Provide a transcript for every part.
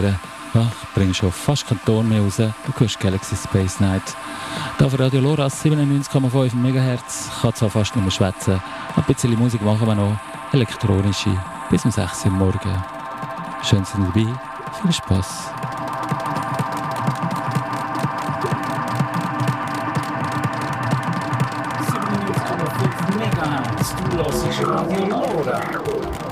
Ja, ich bringe schon fast keinen Ton mehr raus. Du hörst Galaxy Space Night. Da auf Radio Loras 97,5 MHz. Kann zwar fast mehr schwätzen. Ein bisschen Musik machen wir noch. Elektronische. Bis um 6 Uhr morgen. Schön sind dabei. Viel. Megahertz, du hörst Radio Lora.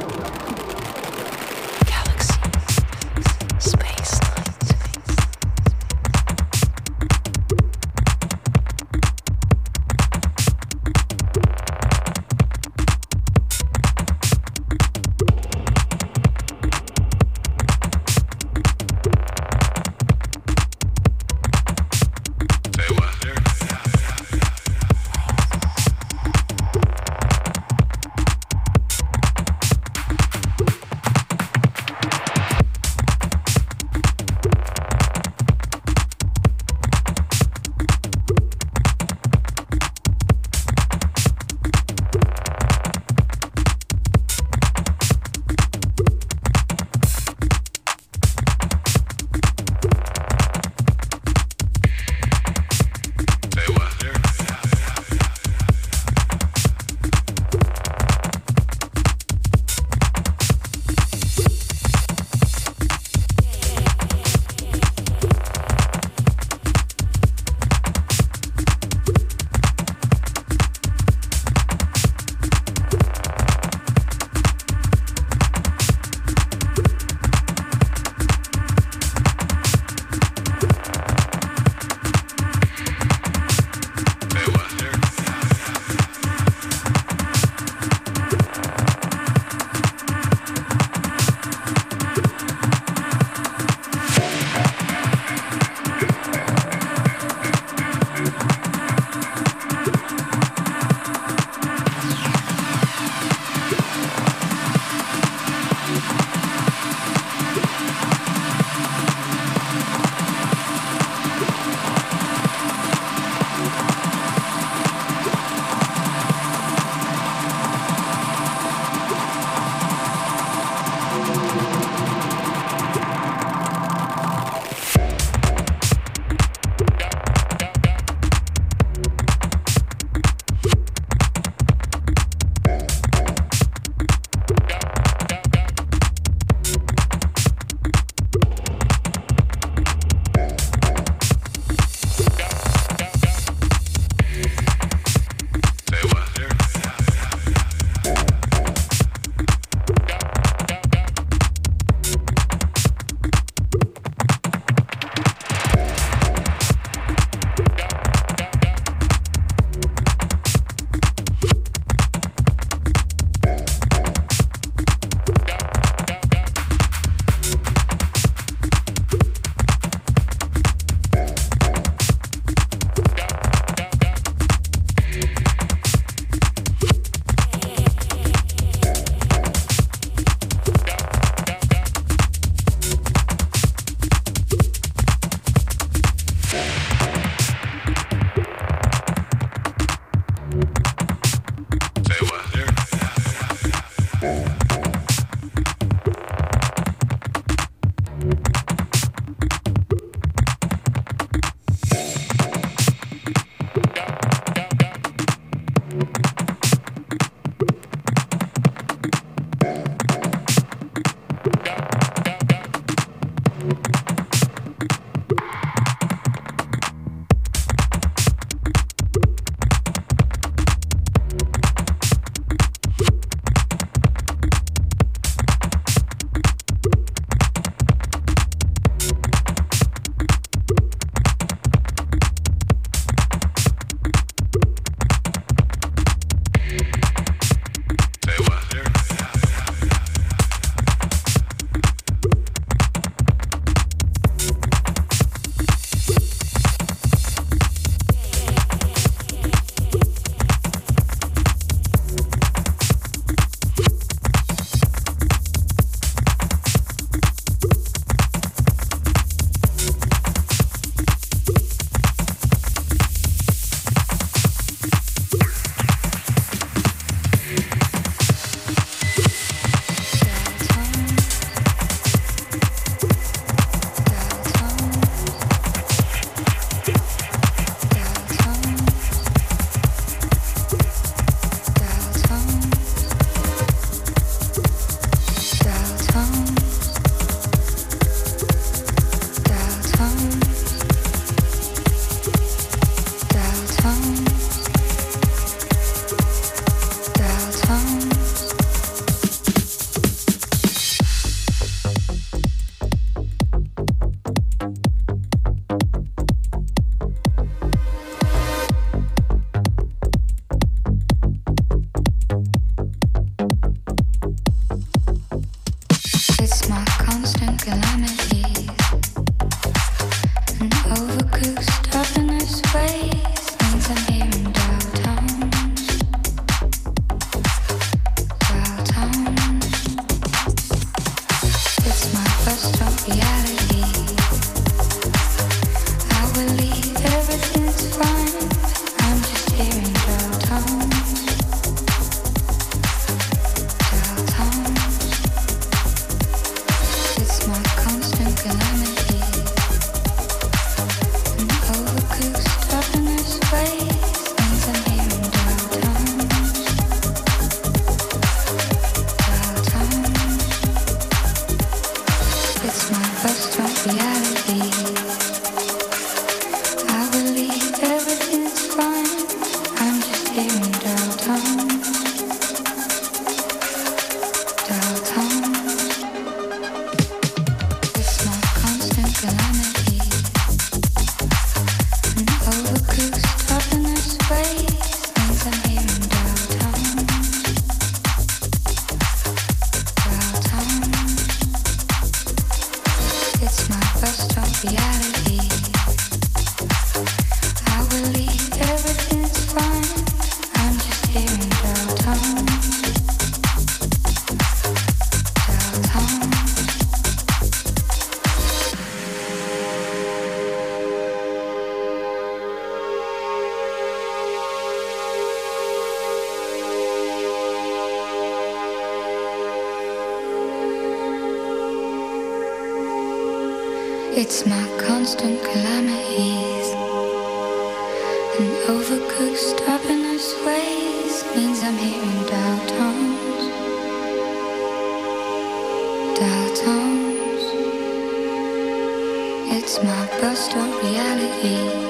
Reality.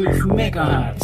97,5 MHz.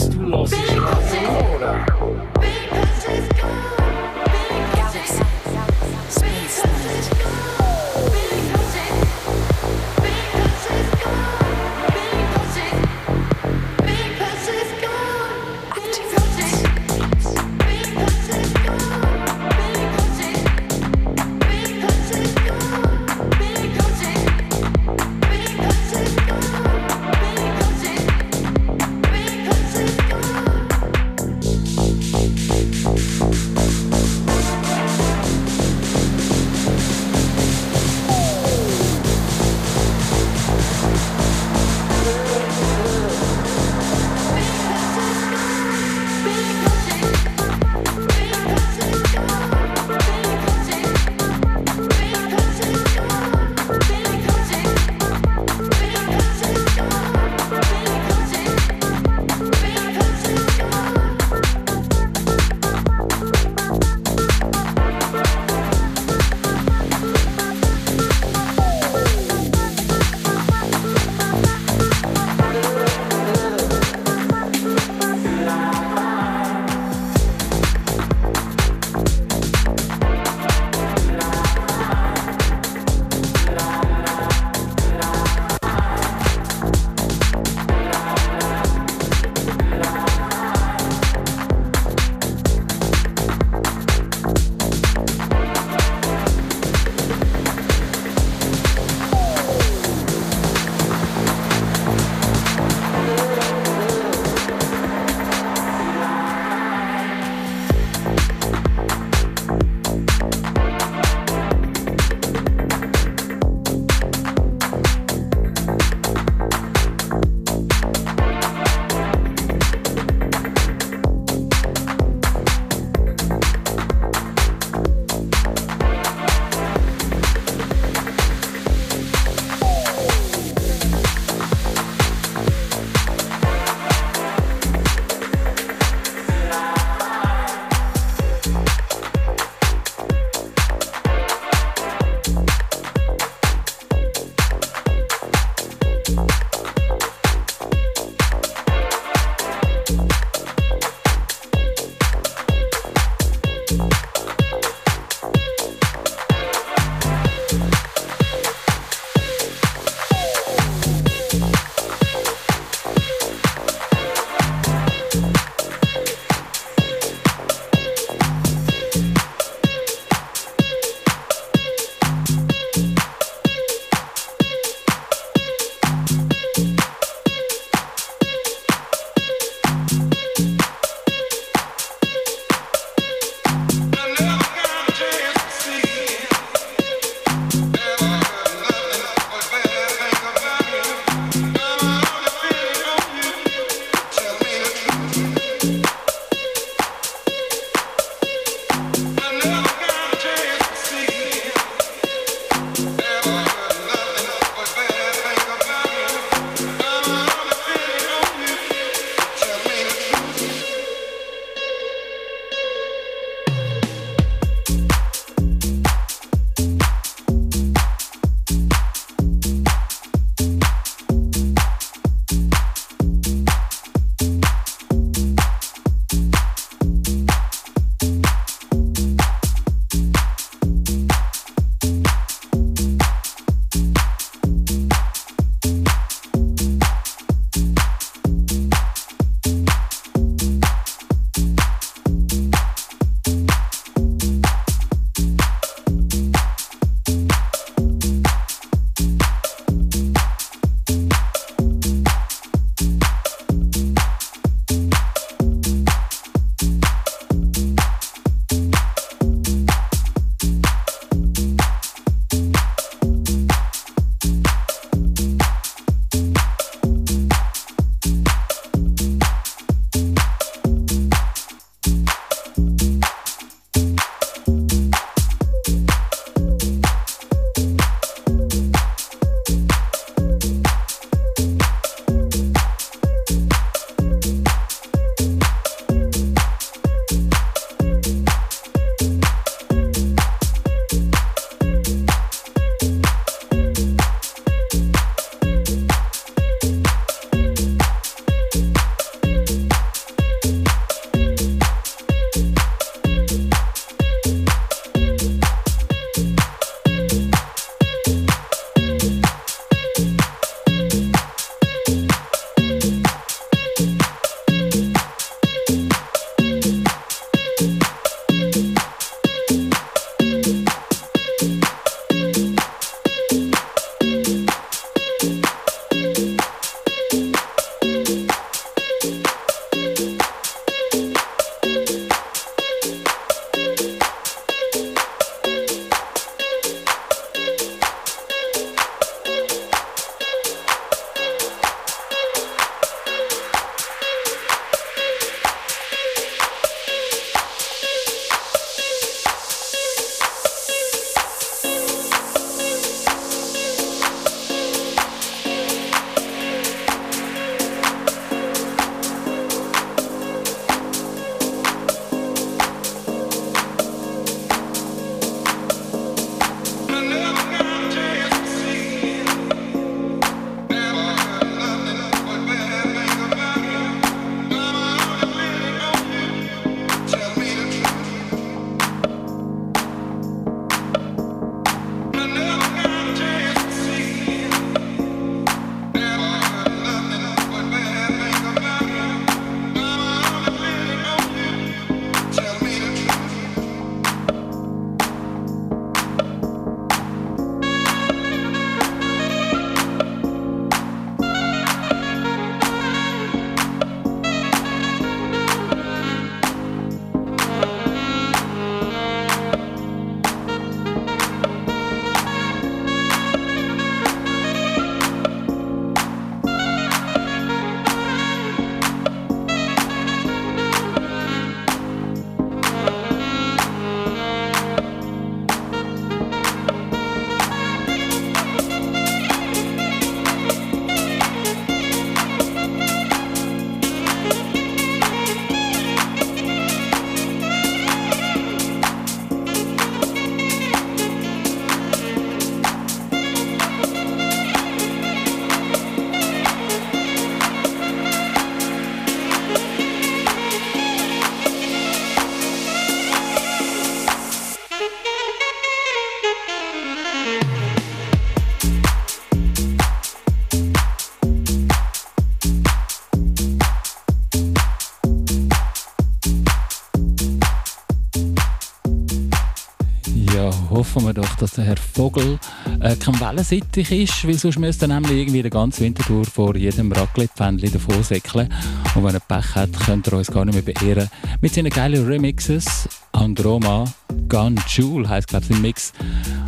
Hoffen wir doch, dass der Herr Vogel äh, kein Wellensittich ist, weil sonst müsste er nämlich irgendwie den ganzen Winter vor jedem Raclette-Pfännchen davon säckeln. Und wenn er Pech hat, könnte er uns gar nicht mehr beehren. Mit seinen geilen Remixes, Androma, Gun Jewel heisst glaube ich sein Mix.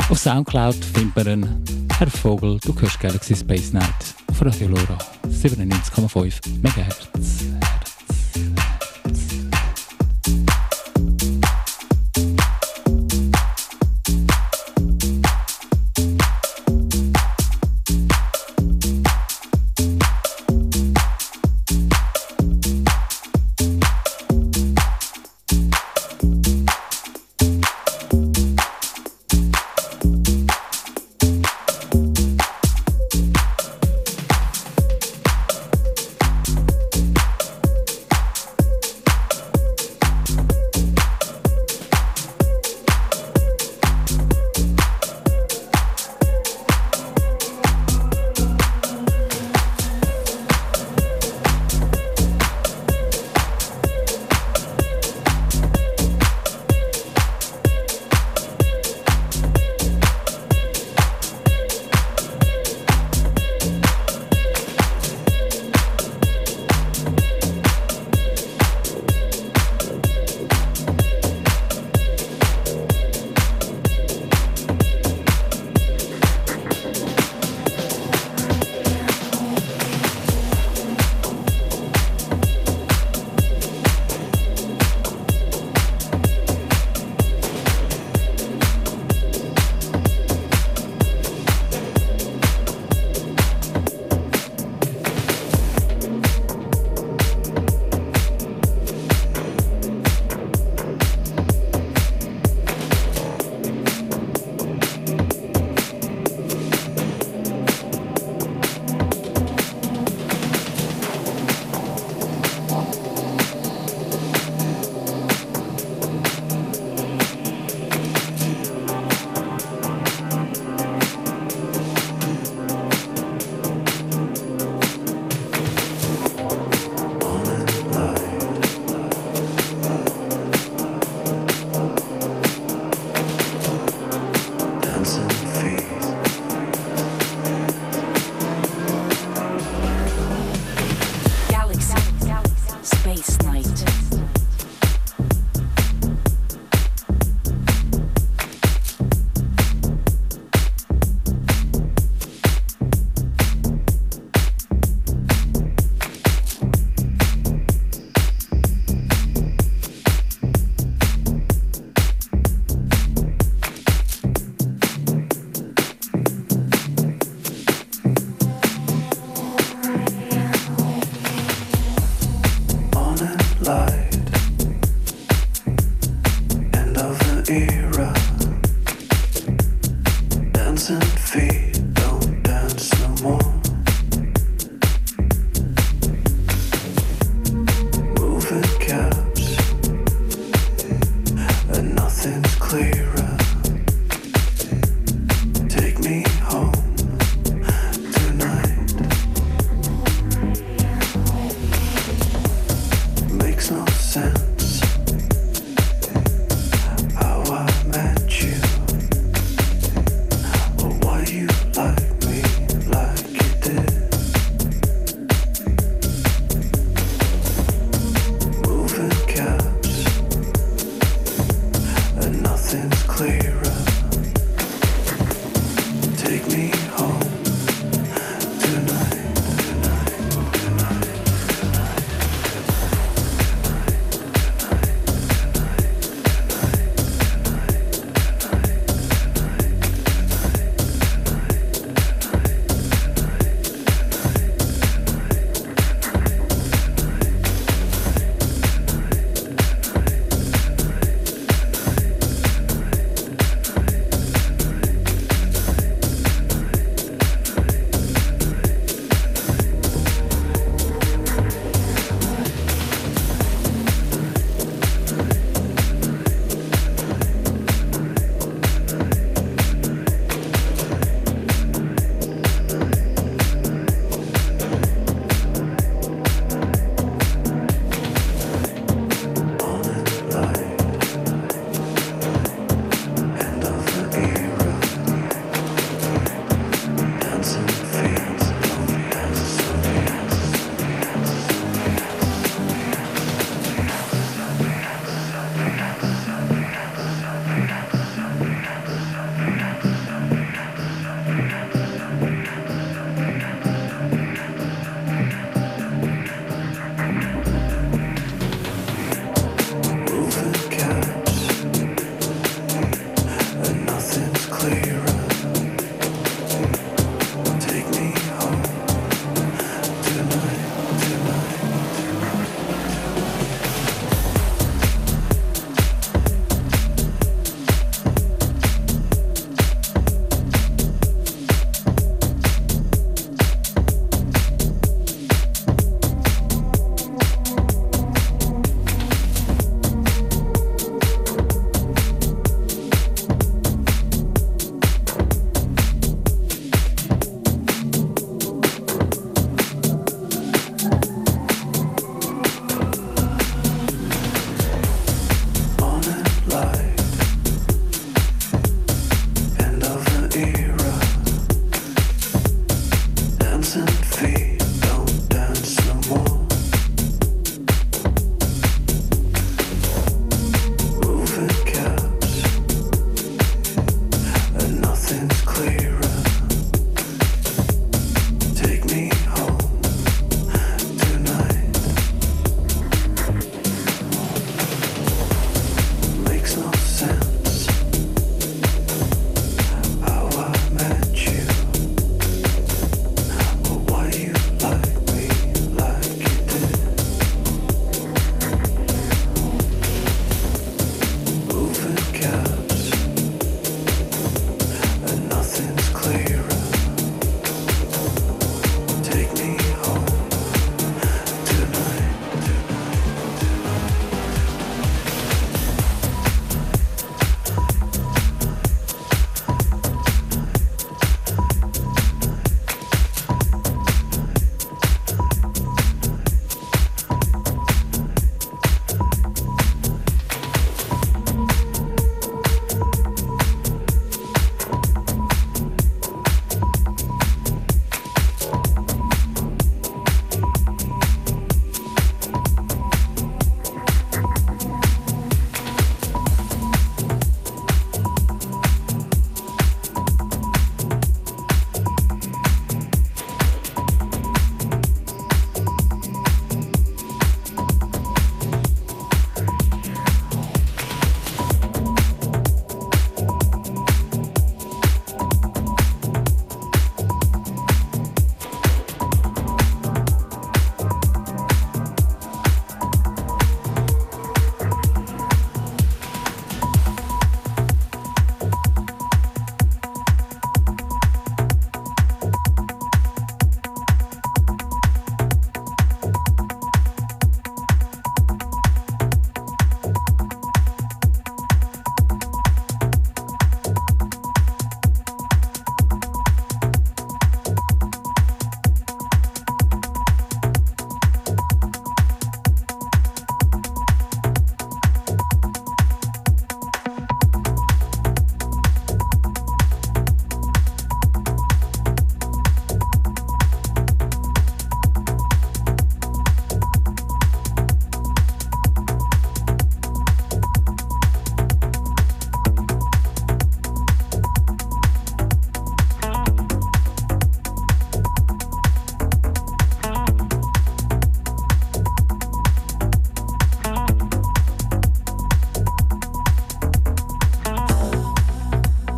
Auf Soundcloud findet man einen Herr Vogel, du hörst Galaxy Space Night auf Radio Lora 97,5 MHz. sound